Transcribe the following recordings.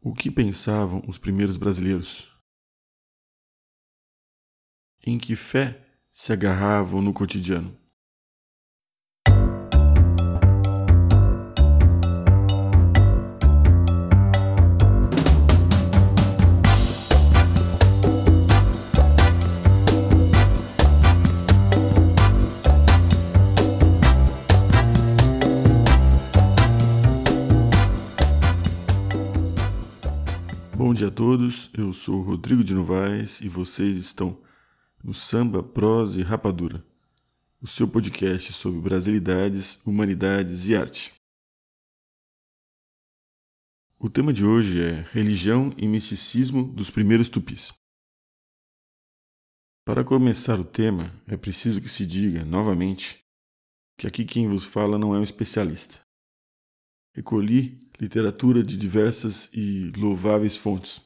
O que pensavam os primeiros brasileiros? Em que fé se agarravam no cotidiano? Bom dia a todos, eu sou Rodrigo de Novaes e vocês estão no Samba, Prosa e Rapadura, o seu podcast sobre brasilidades, humanidades e arte. O tema de hoje é Religião e Misticismo dos Primeiros Tupis. Para começar o tema, é preciso que se diga, novamente, que aqui quem vos fala não é um especialista. Recolhi literatura de diversas e louváveis fontes,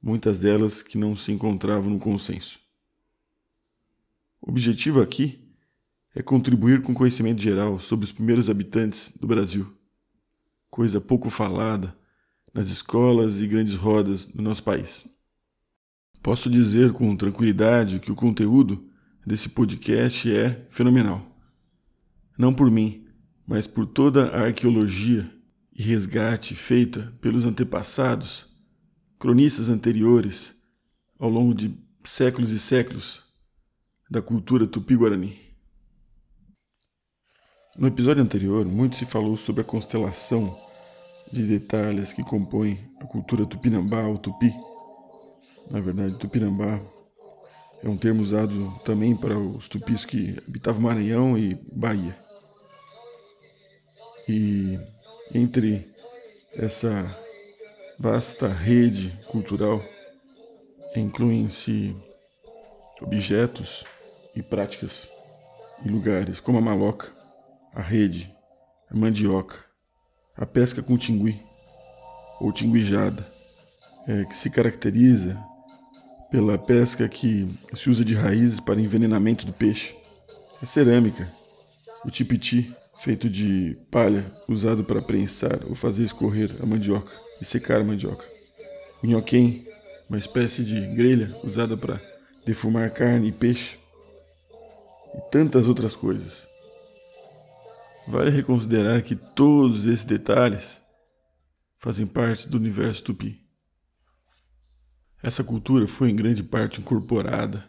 muitas delas que não se encontravam no consenso. O objetivo aqui é contribuir com conhecimento geral sobre os primeiros habitantes do Brasil, coisa pouco falada nas escolas e grandes rodas do nosso país. Posso dizer com tranquilidade que o conteúdo desse podcast é fenomenal. Não por mim, mas por toda a arqueologia e resgate feita pelos antepassados, cronistas anteriores, ao longo de séculos e séculos da cultura tupi-guarani. No episódio anterior, muito se falou sobre a constelação de detalhes que compõem a cultura tupinambá ou tupi. Na verdade, tupinambá é um termo usado também para os tupis que habitavam Maranhão e Bahia. E entre essa vasta rede cultural incluem-se objetos e práticas e lugares como a maloca, a rede, a mandioca, a pesca com tingui ou tinguijada, é, que se caracteriza pela pesca que se usa de raízes para envenenamento do peixe, a cerâmica, o tipiti, feito de palha usado para prensar ou fazer escorrer a mandioca e secar a mandioca. Minhoquém, uma espécie de grelha usada para defumar carne e peixe. E tantas outras coisas. Vale reconsiderar que todos esses detalhes fazem parte do universo tupi. Essa cultura foi em grande parte incorporada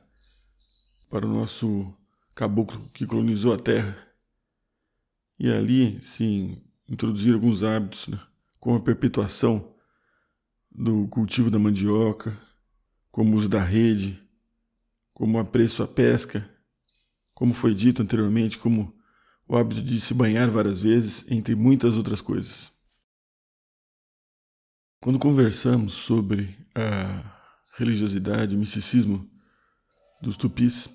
para o nosso caboclo que colonizou a terra e ali, sim, introduzir alguns hábitos, né? como a perpetuação do cultivo da mandioca, como o uso da rede, como o apreço à pesca, como foi dito anteriormente, como o hábito de se banhar várias vezes, entre muitas outras coisas. Quando conversamos sobre a religiosidade, o misticismo dos tupis,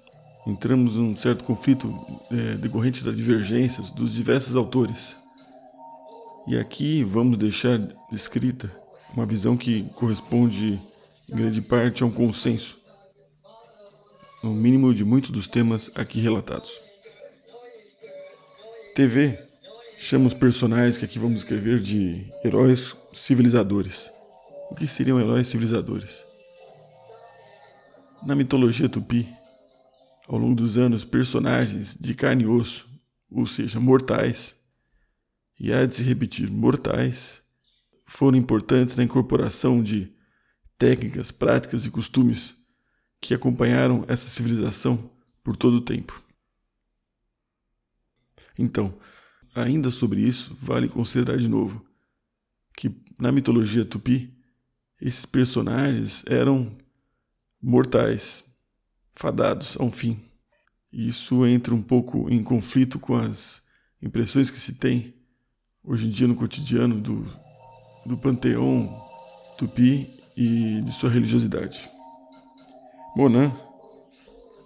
entramos num certo conflito é, decorrente das divergências dos diversos autores. E aqui vamos deixar descrita uma visão que corresponde em grande parte a um consenso, no mínimo de muitos dos temas aqui relatados. TV chama os personagens que aqui vamos escrever de heróis civilizadores. O que seriam heróis civilizadores? Na mitologia tupi, ao longo dos anos personagens de carne e osso, ou seja, mortais, e há de se repetir, mortais, foram importantes na incorporação de técnicas, práticas e costumes que acompanharam essa civilização por todo o tempo. Então, ainda sobre isso, vale considerar de novo que na mitologia tupi, esses personagens eram mortais, fadados a um fim. Isso entra um pouco em conflito com as impressões que se tem hoje em dia no cotidiano do, do panteão tupi e de sua religiosidade. Monan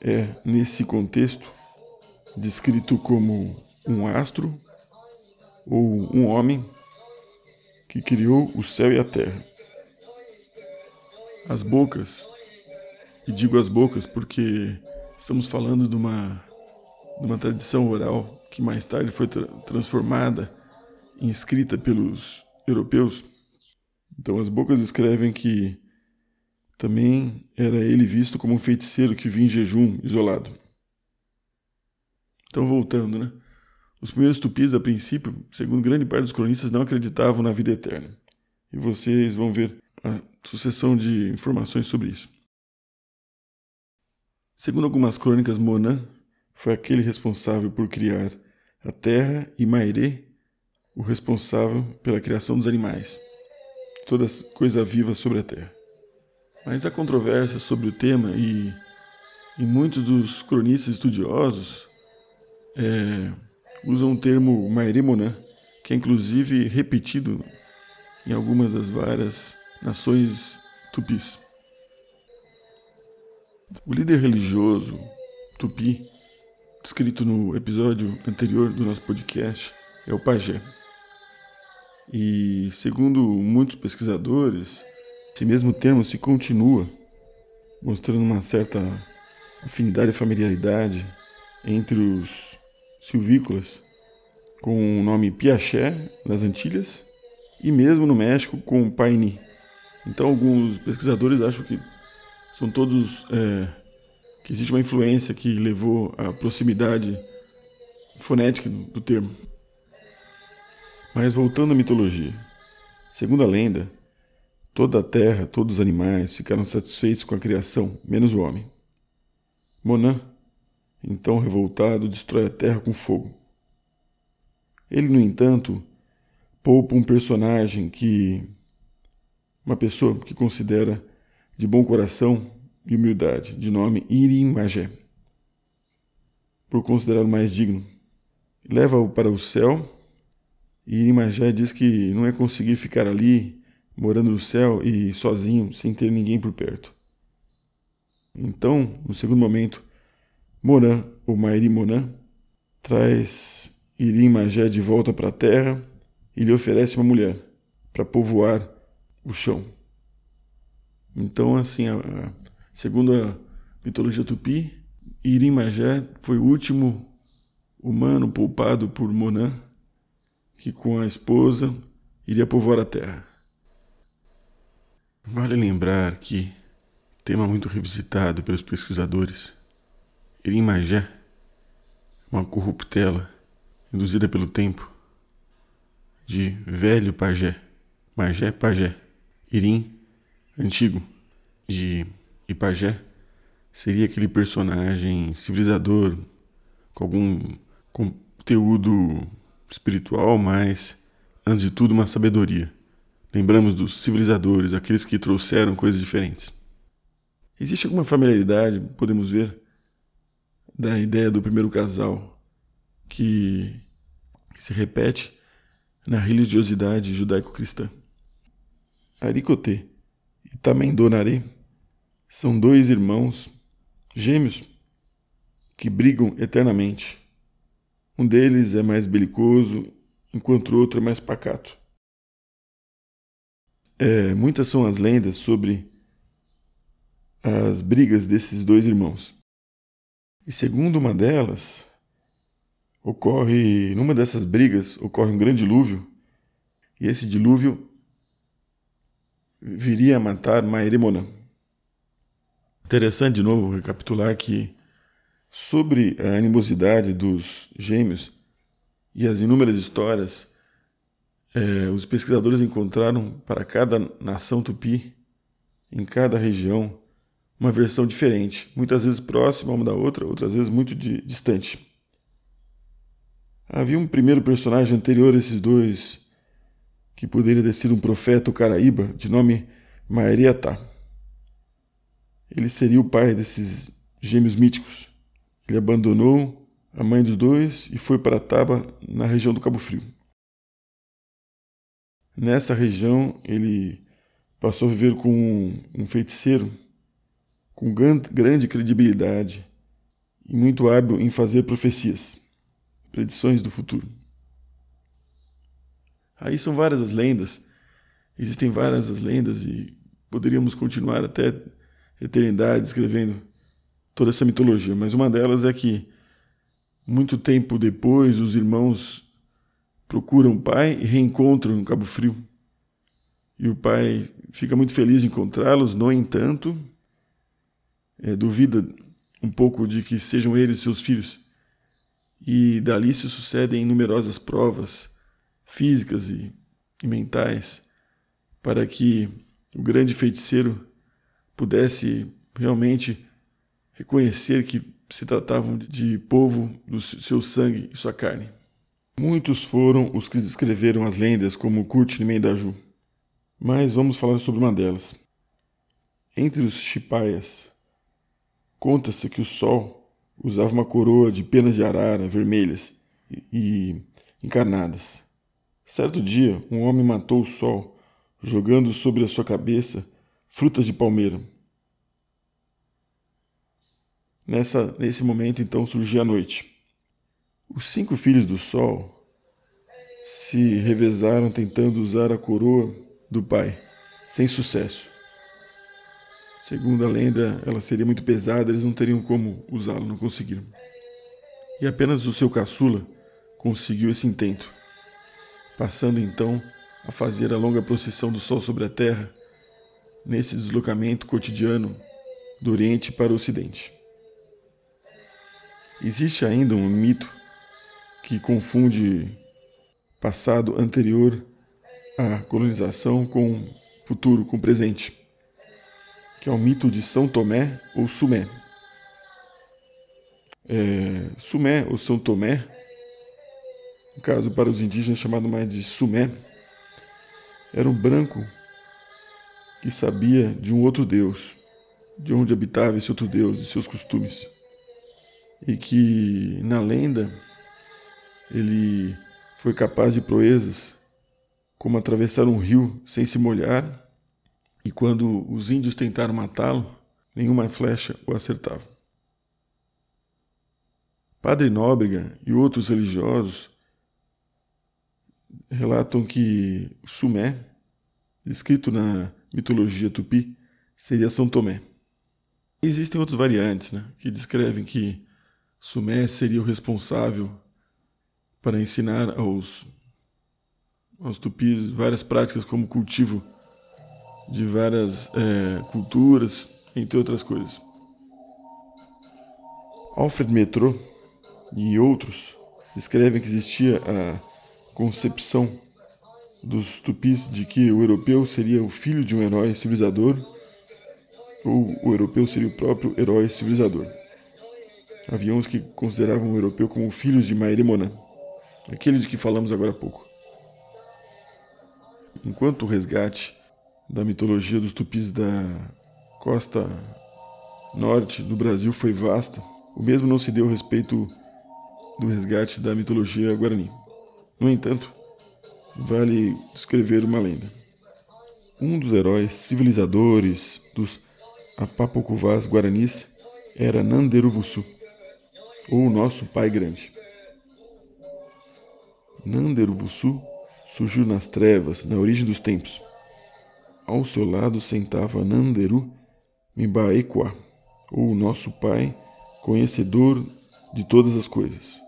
é, nesse contexto, descrito como um astro ou um homem que criou o céu e a terra. As bocas e digo as bocas porque estamos falando de uma, de uma tradição oral que mais tarde foi tra transformada em escrita pelos europeus. Então as bocas escrevem que também era ele visto como um feiticeiro que vinha em jejum isolado. Então, voltando, né? Os primeiros tupis, a princípio, segundo grande parte dos cronistas, não acreditavam na vida eterna. E vocês vão ver a sucessão de informações sobre isso. Segundo algumas crônicas, Monan foi aquele responsável por criar a terra e Mairê, o responsável pela criação dos animais, toda coisa viva sobre a terra. Mas há controvérsia sobre o tema e, e muitos dos cronistas estudiosos é, usam o termo Maerimonan, que é inclusive repetido em algumas das várias nações tupis. O líder religioso tupi, descrito no episódio anterior do nosso podcast, é o pajé. E segundo muitos pesquisadores, esse mesmo termo se continua, mostrando uma certa afinidade e familiaridade entre os silvícolas, com o nome Piaché nas Antilhas e mesmo no México com Paini. Então alguns pesquisadores acham que são todos é, que existe uma influência que levou à proximidade fonética do termo. Mas voltando à mitologia, segundo a lenda, Toda a terra, todos os animais ficaram satisfeitos com a criação, menos o homem. Monan, então revoltado, destrói a terra com fogo. Ele, no entanto, poupa um personagem que. uma pessoa que considera de bom coração e humildade, de nome Irim Magé, por considerá-lo mais digno. Leva-o para o céu e Irim Magé diz que não é conseguir ficar ali morando no céu e sozinho, sem ter ninguém por perto. Então, no segundo momento, Moran, ou Mairi Moran, traz Irim Magé de volta para a terra e lhe oferece uma mulher para povoar o chão. Então, assim, a, a, segundo a mitologia tupi, Irim Magé foi o último humano poupado por Monan, que com a esposa iria povoar a terra. Vale lembrar que, tema muito revisitado pelos pesquisadores, Erim Magé, uma corruptela induzida pelo tempo, de velho pajé, Magé pajé, Irim antigo, de Ipajé seria aquele personagem civilizador com algum conteúdo espiritual, mas antes de tudo uma sabedoria. Lembramos dos civilizadores, aqueles que trouxeram coisas diferentes. Existe alguma familiaridade, podemos ver, da ideia do primeiro casal que, que se repete na religiosidade judaico-cristã. Aricotê e Tamendonaré são dois irmãos gêmeos que brigam eternamente. Um deles é mais belicoso, enquanto o outro é mais pacato. É, muitas são as lendas sobre as brigas desses dois irmãos. E segundo uma delas, ocorre, numa dessas brigas, ocorre um grande dilúvio, e esse dilúvio viria a matar Maeremonã. Interessante de novo recapitular que sobre a animosidade dos gêmeos e as inúmeras histórias é, os pesquisadores encontraram para cada nação tupi, em cada região, uma versão diferente, muitas vezes próxima uma da outra, outras vezes muito de, distante. Havia um primeiro personagem anterior a esses dois, que poderia ter sido um profeta caraíba, de nome Maeriatá. Ele seria o pai desses gêmeos míticos. Ele abandonou a mãe dos dois e foi para Taba, na região do Cabo Frio. Nessa região, ele passou a viver com um feiticeiro com grande credibilidade e muito hábil em fazer profecias, predições do futuro. Aí são várias as lendas, existem várias as lendas e poderíamos continuar até eternidade escrevendo toda essa mitologia, mas uma delas é que muito tempo depois os irmãos procuram o pai e reencontram no Cabo Frio. E o pai fica muito feliz de encontrá-los, no entanto, é, duvida um pouco de que sejam eles seus filhos. E dali se sucedem numerosas provas físicas e, e mentais para que o grande feiticeiro pudesse realmente reconhecer que se tratavam de povo do seu sangue e sua carne. Muitos foram os que descreveram as lendas, como Kurt Mendaju, mas vamos falar sobre uma delas. Entre os chipaias, conta-se que o sol usava uma coroa de penas de arara vermelhas e, e encarnadas. Certo dia, um homem matou o sol, jogando sobre a sua cabeça frutas de palmeira. Nessa, nesse momento, então, surgia a noite. Os cinco filhos do Sol se revezaram tentando usar a coroa do pai, sem sucesso. Segundo a lenda, ela seria muito pesada, eles não teriam como usá-la, não conseguiram. E apenas o seu caçula conseguiu esse intento, passando então a fazer a longa procissão do Sol sobre a Terra, nesse deslocamento cotidiano do Oriente para o Ocidente. Existe ainda um mito que confunde passado anterior à colonização com futuro, com presente, que é o mito de São Tomé ou Sumé. É, Sumé ou São Tomé, no caso para os indígenas chamado mais de Sumé, era um branco que sabia de um outro Deus, de onde habitava esse outro Deus, de seus costumes e que na lenda ele foi capaz de proezas como atravessar um rio sem se molhar, e quando os índios tentaram matá-lo, nenhuma flecha o acertava. Padre Nóbrega e outros religiosos relatam que Sumé, descrito na mitologia tupi, seria São Tomé. Existem outras variantes né, que descrevem que Sumé seria o responsável para ensinar aos, aos tupis várias práticas como cultivo de várias é, culturas, entre outras coisas. Alfred Metro e outros escrevem que existia a concepção dos tupis de que o europeu seria o filho de um herói civilizador ou o europeu seria o próprio herói civilizador. Havia uns que consideravam o europeu como filhos de Maeremona, aqueles de que falamos agora há pouco. Enquanto o resgate da mitologia dos tupis da costa norte do Brasil foi vasta, o mesmo não se deu a respeito do resgate da mitologia guarani. No entanto, vale descrever uma lenda. Um dos heróis civilizadores dos Apapocuvás guaranis era Nanderuvuçu ou Nosso Pai Grande. Nanderuvuçu surgiu nas trevas, na origem dos tempos. Ao seu lado sentava Nanderu Mimbaekwa, ou Nosso Pai, conhecedor de todas as coisas.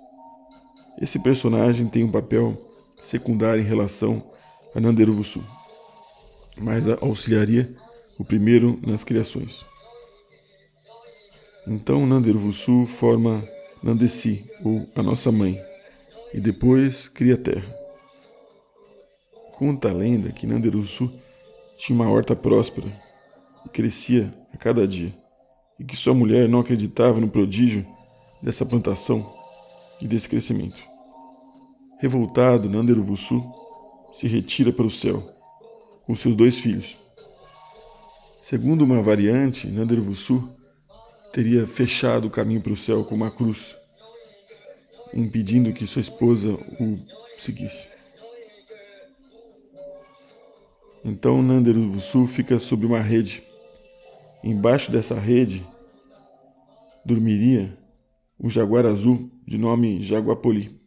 Esse personagem tem um papel secundário em relação a Nanderuvuçu, mas auxiliaria o primeiro nas criações. Então Nanderuvuçu forma Nandesi, ou a nossa mãe, e depois cria a terra. Conta a lenda que Nanderuçu tinha uma horta próspera e crescia a cada dia, e que sua mulher não acreditava no prodígio dessa plantação e desse crescimento. Revoltado, Nanderuvuçu se retira para o céu com seus dois filhos. Segundo uma variante, Nanderuvuçu teria fechado o caminho para o céu com uma cruz, impedindo que sua esposa o seguisse. Então Nanderuvuçu fica sob uma rede. Embaixo dessa rede dormiria um jaguar azul de nome Jaguapoli.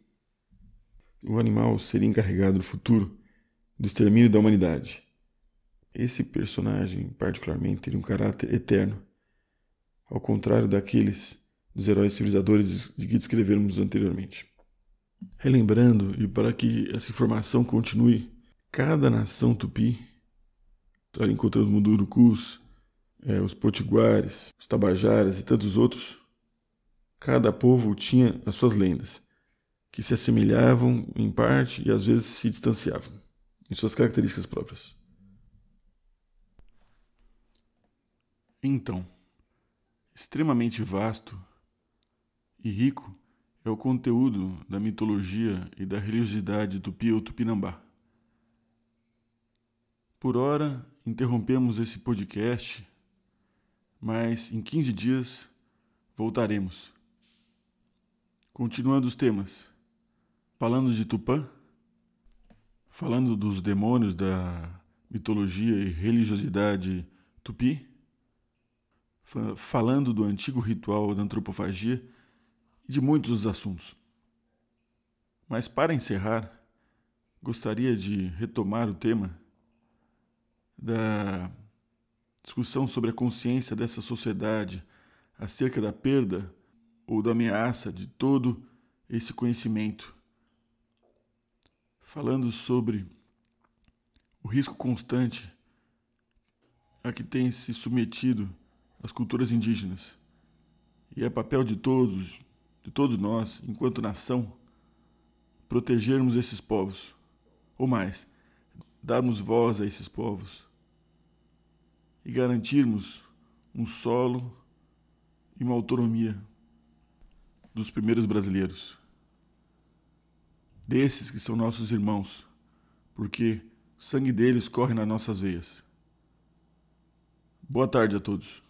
O animal seria encarregado no futuro do extermínio da humanidade. Esse personagem, particularmente, teria um caráter eterno ao contrário daqueles dos heróis civilizadores de que descrevemos anteriormente. Relembrando, e para que essa informação continue, cada nação tupi ali encontramos Mundurucus, é, os Potiguares, os Tabajaras e tantos outros, cada povo tinha as suas lendas, que se assemelhavam em parte e às vezes se distanciavam, em suas características próprias. Então, extremamente vasto e rico é o conteúdo da mitologia e da religiosidade tupi ou tupinambá. Por hora, interrompemos esse podcast, mas em 15 dias voltaremos. Continuando os temas, falando de Tupã, falando dos demônios da mitologia e religiosidade tupi, falando do antigo ritual da antropofagia e de muitos dos assuntos. Mas para encerrar, gostaria de retomar o tema da discussão sobre a consciência dessa sociedade acerca da perda ou da ameaça de todo esse conhecimento, falando sobre o risco constante a que tem se submetido as culturas indígenas. E é papel de todos, de todos nós, enquanto nação, protegermos esses povos, ou mais, darmos voz a esses povos e garantirmos um solo e uma autonomia dos primeiros brasileiros, desses que são nossos irmãos, porque o sangue deles corre nas nossas veias. Boa tarde a todos.